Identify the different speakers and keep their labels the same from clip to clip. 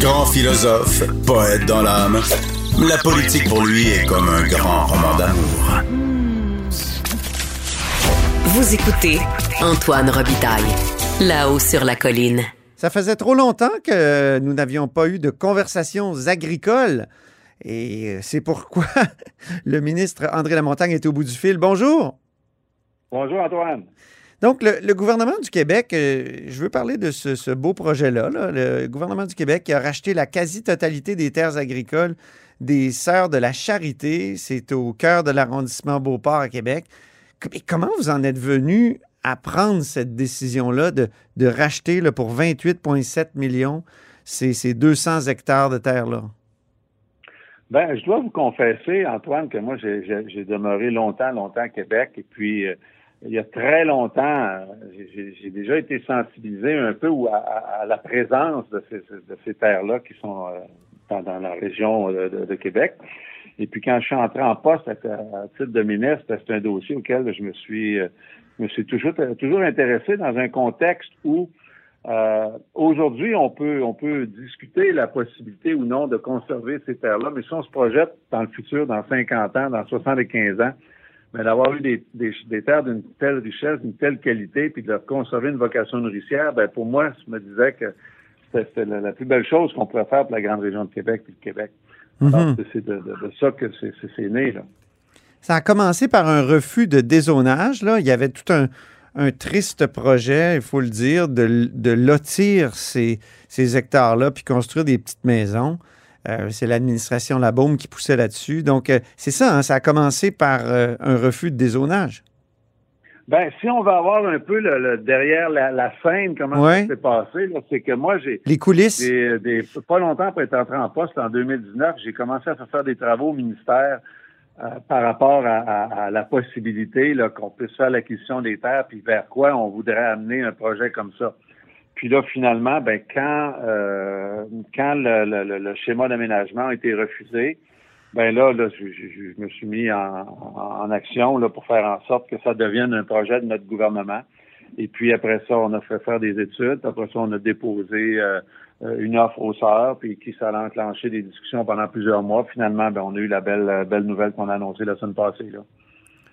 Speaker 1: Grand philosophe, poète dans l'âme, la politique pour lui est comme un grand roman d'amour.
Speaker 2: Vous écoutez Antoine Robitaille, là-haut sur la colline.
Speaker 3: Ça faisait trop longtemps que nous n'avions pas eu de conversations agricoles. Et c'est pourquoi le ministre André Lamontagne est au bout du fil. Bonjour.
Speaker 4: Bonjour Antoine.
Speaker 3: Donc, le, gouvernement du Québec, euh, je veux parler de ce, beau projet-là. Le gouvernement du Québec a racheté la quasi-totalité des terres agricoles des Sœurs de la Charité. C'est au cœur de l'arrondissement Beauport à Québec. comment vous en êtes venu à prendre cette décision-là de, racheter pour 28,7 millions ces, ces 200 hectares de terre-là?
Speaker 4: Ben, je dois vous confesser, Antoine, que moi, j'ai demeuré longtemps, longtemps à Québec. Et puis, euh, il y a très longtemps, j'ai déjà été sensibilisé un peu à, la présence de ces, terres-là qui sont euh, dans, la région de, Québec. Et puis quand je suis entré en poste à, titre de ministre, c'est un dossier auquel je me suis, euh, me suis toujours, toujours intéressé dans un contexte où euh, aujourd'hui, on peut, on peut discuter la possibilité ou non de conserver ces terres-là, mais si on se projette dans le futur, dans 50 ans, dans 75 ans, mais d'avoir eu des, des, terres d'une telle richesse, d'une telle qualité, puis de leur conserver une vocation nourricière, ben pour moi, je me disais que c'était la, plus belle chose qu'on pourrait faire pour la grande région de Québec puis le Québec. Mhm. C'est de, ça que c'est né. Là.
Speaker 3: Ça a commencé par un refus de dézonage. Là. Il y avait tout un, triste projet, il faut le dire, de, de lotir ces, ces hectares-là puis construire des petites maisons. Euh, c'est l'administration Labaume qui poussait là-dessus. Donc, euh, c'est ça, hein, ça a commencé par euh, un refus de dézonage.
Speaker 4: Ben, si on va avoir un peu le, derrière la, scène, comment ça s'est passé, c'est que moi, j'ai...
Speaker 3: Les coulisses?
Speaker 4: pas longtemps après être entré en poste, en 2019, j'ai commencé à faire des travaux au ministère par rapport à, la possibilité qu'on puisse faire l'acquisition des terres, puis vers quoi on voudrait amener un projet comme ça. Puis là, finalement, ben, quand, euh, quand le, schéma d'aménagement a été refusé, ben là, là je, me suis mis en, action là, pour faire en sorte que ça devienne un projet de notre gouvernement. Et puis après ça, on a fait faire des études. Après ça, on a déposé euh, une offre aux sœurs, puis qui ça a enclenché des discussions pendant plusieurs mois. Finalement, ben, on a eu la belle, belle nouvelle qu'on a annoncée la semaine passée. Là.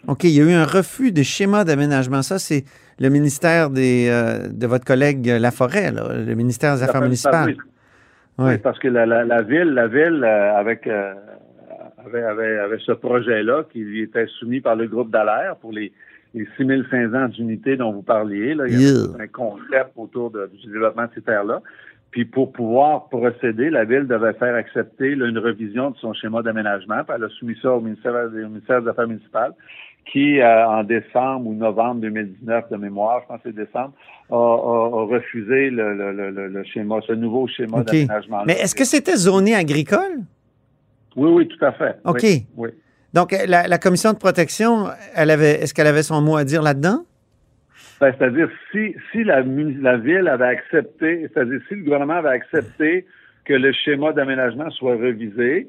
Speaker 3: OK, il y a eu un refus de schéma d'aménagement. Ça, c'est le ministère des, euh, de votre collègue Laforêt, là, le ministère des Affaires municipales.
Speaker 4: Oui. parce que la, la, ville, la ville euh, avec, euh, avait, avait, avait, ce projet-là qui lui était soumis par le groupe d'Alaire pour les, les 6500 d'unités dont vous parliez. Là. Il y a un concept autour de, du développement de ces terres-là. Puis pour pouvoir procéder, la Ville devait faire accepter une révision de son schéma d'aménagement. Elle a soumis ça au ministère, au ministère des Affaires municipales qui, euh, en décembre ou novembre 2019 de mémoire, je pense que c'est décembre, a, refusé le, schéma, ce nouveau schéma d'aménagement.
Speaker 3: Mais est-ce que c'était zoné agricole?
Speaker 4: Oui, oui, tout à fait.
Speaker 3: OK.
Speaker 4: Oui,
Speaker 3: Donc, la, commission de protection, elle avait, est-ce qu'elle avait son mot à dire là-dedans?
Speaker 4: Ben, c'est-à-dire, si, si la, la ville avait accepté, c'est-à-dire, si le gouvernement avait accepté que le schéma d'aménagement soit revisé,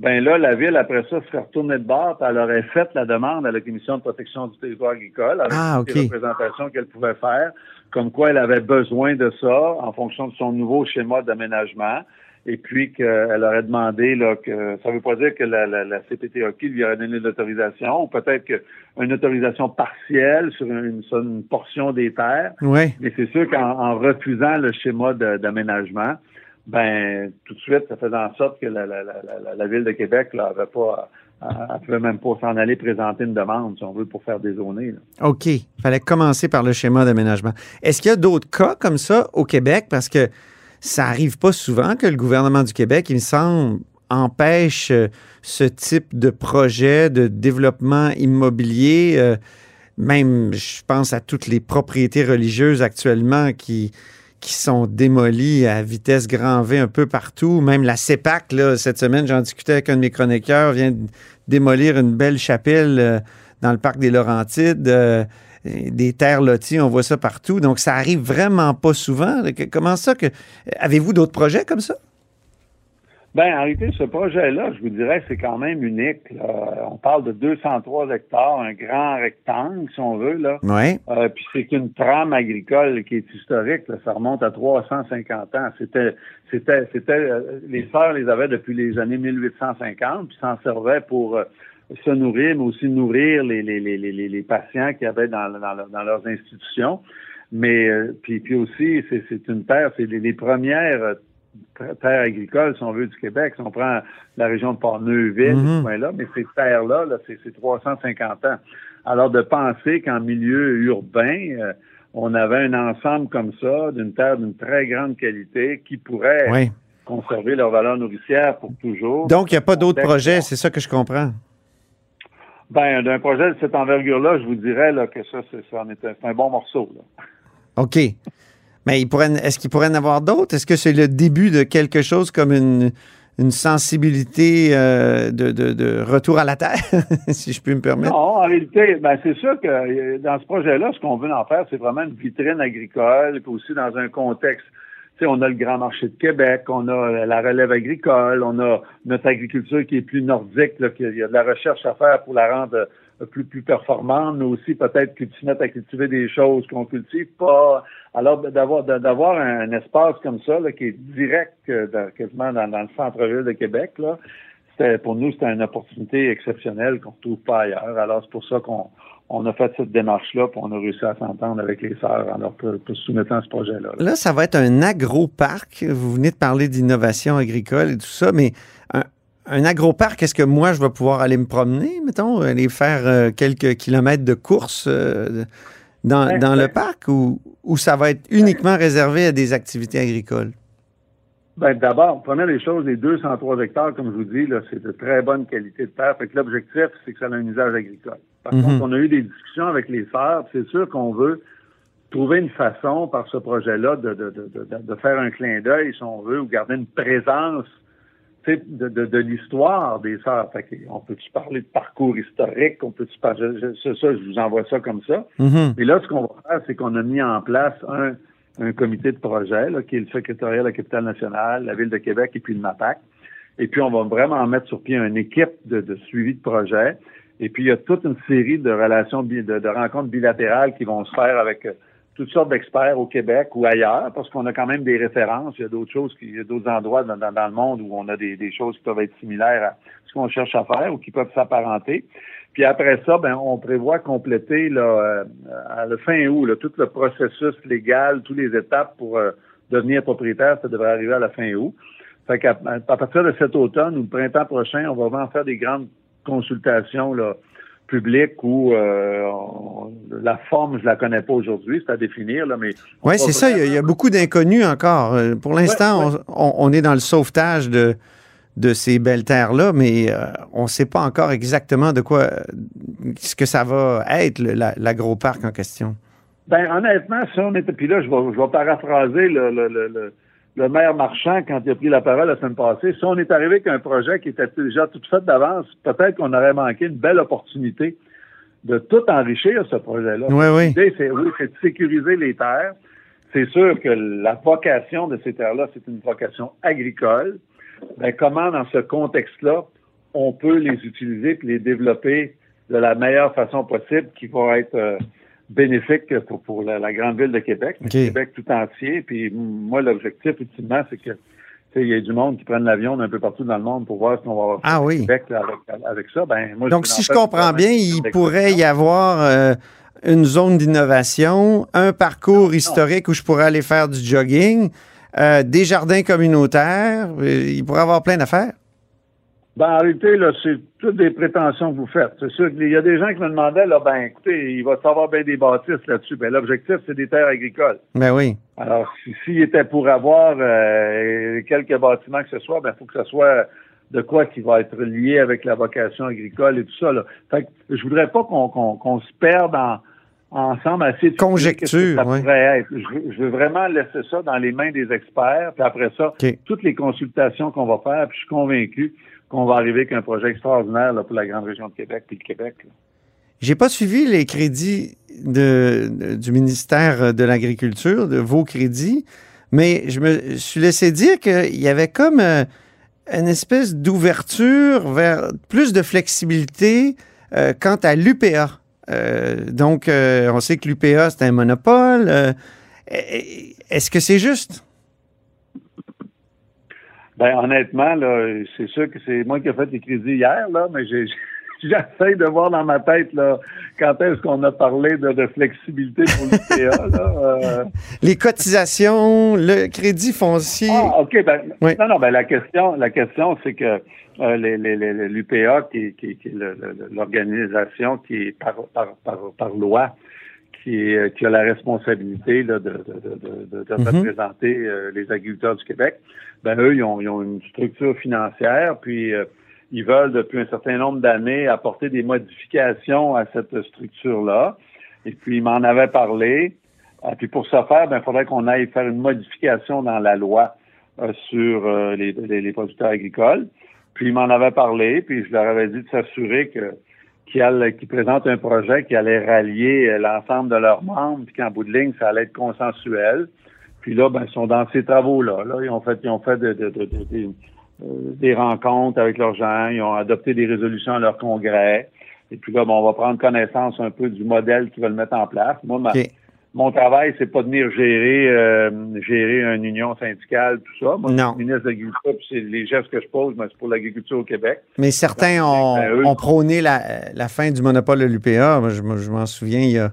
Speaker 4: ben là, la ville, après ça, serait retournée de bord, elle aurait fait la demande à la Commission de protection du territoire agricole, avec
Speaker 3: ah,
Speaker 4: les représentations qu'elle pouvait faire, comme quoi elle avait besoin de ça en fonction de son nouveau schéma d'aménagement, et puis qu'elle aurait demandé là, que ça ne veut pas dire que la, la, la lui aurait donné l'autorisation, ou peut-être qu'une autorisation partielle sur une, sur une, portion des terres.
Speaker 3: Oui.
Speaker 4: Mais c'est sûr qu'en refusant le schéma d'aménagement, ben tout de suite, ça faisait en sorte que la, ville de Québec là, avait pas elle pouvait même pas s'en aller présenter une demande, si on veut, pour faire des zones.
Speaker 3: OK. Il fallait commencer par le schéma d'aménagement. Est-ce qu'il y a d'autres cas comme ça au Québec? Parce que ça arrive pas souvent que le gouvernement du Québec, il me semble, empêche euh, ce type de projet de développement immobilier. Euh, même, je pense à toutes les propriétés religieuses actuellement qui, qui sont démolis à vitesse grand V un peu partout. Même la CEPAC, là, cette semaine, j'en discutais avec un de mes chroniqueurs, vient démolir une belle chapelle euh, dans le parc des Laurentides. Euh, des terres loties, on voit ça partout. Donc, ça arrive vraiment pas souvent. Comment ça que. Avez-vous d'autres projets comme ça?
Speaker 4: Ben, en réalité, ce projet-là, je vous dirais, c'est quand même unique. On parle de 203 hectares, un grand rectangle, si on veut. Là.
Speaker 3: Oui.
Speaker 4: Euh, puis c'est une trame agricole qui est historique. Ça remonte à 350 ans. C'était, c'était, c'était, euh, les sœurs les avaient depuis les années 1850, puis s'en servaient pour euh, se nourrir, mais aussi nourrir les, les, les, les, les patients qui avaient dans, dans, dans leurs institutions. Mais puis, puis aussi, c'est, c'est une terre, c'est les premières terres agricoles, si on veut, du Québec. Si on prend la région de Port-Neuville, mm là mais ces terres-là, -là, c'est 350 ans. Alors, de penser qu'en milieu urbain, euh, on avait un ensemble comme ça, d'une terre d'une très grande qualité, qui pourrait conserver leur valeur nourricière pour toujours.
Speaker 3: Donc, il n'y a pas d'autres projets, c'est ça que je comprends.
Speaker 4: Ben, d'un projet de cette envergure-là, je vous dirais là, que ça, c'est un bon morceau.
Speaker 3: OK. Mais est-ce qu'il pourrait en avoir d'autres? Est-ce que c'est le début de quelque chose comme une, sensibilité euh, de, retour à la terre, si je puis me permettre?
Speaker 4: Non, en réalité, ben c'est sûr que euh, dans ce projet-là, ce qu'on veut en faire, c'est vraiment une vitrine agricole, puis aussi dans un contexte. On a le grand marché de Québec, on a la relève agricole, on a notre agriculture qui est plus nordique, là, qu'il y a de la recherche à faire pour la rendre plus, plus performante, mais aussi peut-être que tu mettes à cultiver des choses qu'on cultive pas. Alors, d'avoir d'avoir un espace comme ça, qui est direct euh, dans, quasiment dans, le centre-ville de Québec, là, pour nous, c'était une opportunité exceptionnelle qu'on ne retrouve pas ailleurs. Alors, c'est pour ça qu'on on a fait cette démarche-là, puis on a réussi à s'entendre avec les sœurs en leur soumettant ce projet-là.
Speaker 3: Là. là, ça va être un agro-parc. Vous venez de parler d'innovation agricole et tout ça, mais un, un agroparc, est-ce que moi, je vais pouvoir aller me promener, mettons, aller faire euh, quelques kilomètres de course euh, dans, le parc ou, ça va être uniquement réservé à des activités agricoles?
Speaker 4: Ben, d'abord, prenez les choses, les 203 hectares, comme je vous dis, c'est de très bonne qualité de terre. Fait que l'objectif, c'est que ça a un usage agricole. Par mhm. contre, on a eu des discussions avec les sœurs, c'est sûr qu'on veut trouver une façon par ce projet-là de, de, faire un clin d'œil, si on veut, ou garder une présence de, de, de l'histoire des sœurs. on peut-tu parler de parcours historique, on peut-tu parler, ça, je vous envoie ça comme ça.
Speaker 3: Mm-hmm.
Speaker 4: Et là, ce qu'on va faire, c'est qu'on a mis en place un, un comité de projet, là, qui est le secrétariat de la capitale nationale, la ville de Québec et puis le MAPAC. Et puis, on va vraiment mettre sur pied une équipe de, de suivi de projet. Et puis, il y a toute une série de relations, de, de rencontres bilatérales qui vont se faire avec toutes sortes d'experts au Québec ou ailleurs, parce qu'on a quand même des références. Il y a d'autres choses, il y a d'autres endroits dans, le monde où on a des, des, choses qui peuvent être similaires à ce qu'on cherche à faire ou qui peuvent s'apparenter. Puis après ça, ben, on prévoit compléter là, euh, à la fin août là, tout le processus légal, toutes les étapes pour euh, devenir propriétaire. Ça devrait arriver à la fin août. Fait qu'à à partir de cet automne ou le printemps prochain, on va vraiment faire des grandes consultations là, public où euh, la forme, je la connais pas aujourd'hui, c'est à définir, là, mais...
Speaker 3: Oui, c'est ça, il y, a, beaucoup d'inconnus encore. Euh, pour l'instant, On, est dans le sauvetage de, de ces belles terres-là, mais euh, on ne sait pas encore exactement de quoi, ce que ça va être, l'agro-parc en question.
Speaker 4: Ben honnêtement, ça, on était... Puis là, je vais, je vais paraphraser le, le le maire Marchand, quand il a pris la parole la semaine passée, si on est arrivé avec un projet qui était déjà tout fait d'avance, peut-être qu'on aurait manqué une belle opportunité de tout enrichir ce projet-là.
Speaker 3: Oui, oui.
Speaker 4: L'idée, c'est oui, de sécuriser les terres. C'est sûr que la vocation de ces terres-là, c'est une vocation agricole. Mais comment, dans ce contexte-là, on peut les utiliser et les développer de la meilleure façon possible qui va être euh, bénéfique pour, pour la, grande ville de Québec, Québec tout entier. Puis moi, l'objectif, ultimement, c'est que il y a du monde qui prennent l'avion d'un peu partout dans le monde pour voir ce qu'on va avoir
Speaker 3: ah, oui.
Speaker 4: Québec avec, ça. Ben, moi,
Speaker 3: Donc, si je comprends bien, il pourrait y avoir euh, une zone d'innovation, un parcours historique où je pourrais aller faire du jogging, euh, des jardins communautaires. Euh, il pourrait y avoir plein d'affaires.
Speaker 4: Ben, en réalité, là, c'est toutes des prétentions que vous faites. C'est sûr qu'il y a des gens qui me demandaient, là, ben, écoutez, il va savoir bien des bâtisses là-dessus. Ben, l'objectif, c'est des terres agricoles.
Speaker 3: Ben oui.
Speaker 4: Alors, s'il était pour avoir euh, quelques bâtiments que ce soit, ben, il faut que ce soit de quoi qui va être lié avec la vocation agricole et tout ça, là. Fait que je voudrais pas qu'on qu'on se perde en, ensemble assez de
Speaker 3: conjecture.
Speaker 4: ça pourrait être. Je, veux vraiment laisser ça dans les mains des experts, puis après ça, toutes les consultations qu'on va faire, puis je suis convaincu qu'on va arriver avec un projet extraordinaire pour la grande région de Québec puis le Québec.
Speaker 3: J'ai pas suivi les crédits de, du ministère de l'Agriculture, de vos crédits, mais je me suis laissé dire qu'il y avait comme euh, une espèce d'ouverture vers plus de flexibilité euh, quant à l'UPA. Euh, donc, on sait que l'UPA, c'est un monopole. Est-ce que c'est juste?
Speaker 4: Ben, honnêtement, là, c'est sûr que c'est moi qui ai fait les crédits hier, là, mais j'ai, j'essaie de voir dans ma tête, là, quand est-ce qu'on a parlé de, de flexibilité pour l'UPA, là. euh.
Speaker 3: Les cotisations, le crédit foncier.
Speaker 4: Ah, OK. Ben,
Speaker 3: Oui.
Speaker 4: Non, non, ben, la question, la question, c'est que euh, les, les, les- l'UPA, qui, qui, qui est l'organisation qui est par, par, par, par loi, qui, est- qui a la responsabilité là, de, de, de, de, de
Speaker 3: Mhm.
Speaker 4: représenter euh, les agriculteurs du Québec, ben eux, ils ont, ils ont une structure financière, puis euh, ils veulent depuis un certain nombre d'années apporter des modifications à cette structure-là. Et puis, ils m'en avaient parlé. Ah, puis pour ce faire, ben, il faudrait qu'on aille faire une modification dans la loi euh, sur euh, les, les, les producteurs agricoles. Puis ils m'en avaient parlé, puis je leur avais dit de s'assurer que qu'ils qu'ils présentent un projet qui allait rallier euh, l'ensemble de leurs membres, puis qu'en bout de ligne, ça allait être consensuel. Puis là, ben, ils sont dans ces travaux-là. Là, ils ont fait, ils ont fait de- de- de- de- des- euh, des rencontres avec leurs gens, ils ont adopté des résolutions à leur congrès. Et puis là, bon, on va prendre connaissance un peu du modèle qu'ils veulent mettre en place. Moi, ma- mon travail, c'est pas de venir gérer euh, gérer une union syndicale, tout ça. Moi,
Speaker 3: Non.
Speaker 4: je suis ministre de l'Agriculture, puis c'est les gestes que je pose, ben, c'est pour l'agriculture au Québec.
Speaker 3: Mais certains ont,
Speaker 4: Ben, eux-
Speaker 3: ont prôné la, la fin du monopole de l'UPA. Je, je m'en souviens il y a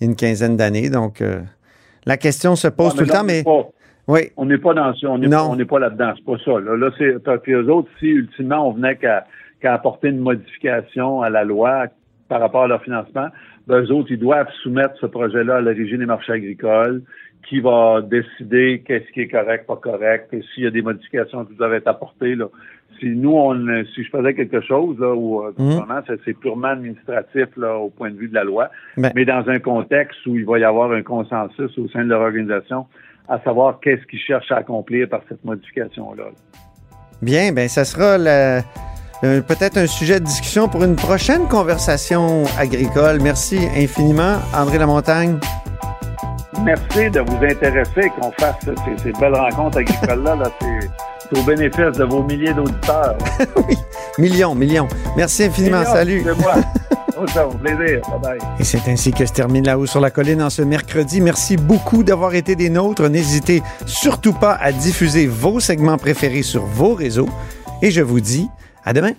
Speaker 3: une quinzaine d'années. Donc, euh, la question se pose tout le temps, mais
Speaker 4: pas-
Speaker 3: oui.
Speaker 4: On n'est pas dans ça, on n'est pas, là-dedans, c'est pas ça. Là, là c'est puis eux autres, si ultimement on venait qu'à apporter une modification à la loi par rapport à leur financement, ben, eux autres, ils doivent soumettre ce projet-là à l'origine des marchés agricoles, qui va décider qu'est-ce qui est correct, pas correct, et s'il y a des modifications qui doivent être apportées. Là. Si nous, on, si je faisais quelque chose, là, euh, vraiment, c'est, purement administratif là, au point de vue de la loi,
Speaker 3: Ben-
Speaker 4: mais dans un contexte où il va y avoir un consensus au sein de leur organisation, à savoir qu'est-ce qu'ils cherchent à accomplir par cette modification-là.
Speaker 3: Bien, ben ça sera euh, peut-être un sujet de discussion pour une prochaine conversation agricole. Merci infiniment, André Lamontagne.
Speaker 4: Merci de vous intéresser, qu'on fasse ces, ces belles rencontres agricoles-là. Là, au bénéfice de vos milliers d'auditeurs.
Speaker 3: oui, millions, millions. Merci infiniment.
Speaker 4: Millions,
Speaker 3: Salut.
Speaker 4: C'est moi. Plaisir. Bye bye.
Speaker 3: Et c'est ainsi que se termine La Haut sur la Colline en ce mercredi. Merci beaucoup d'avoir été des nôtres. N'hésitez surtout pas à diffuser vos segments préférés sur vos réseaux. Et je vous dis à demain.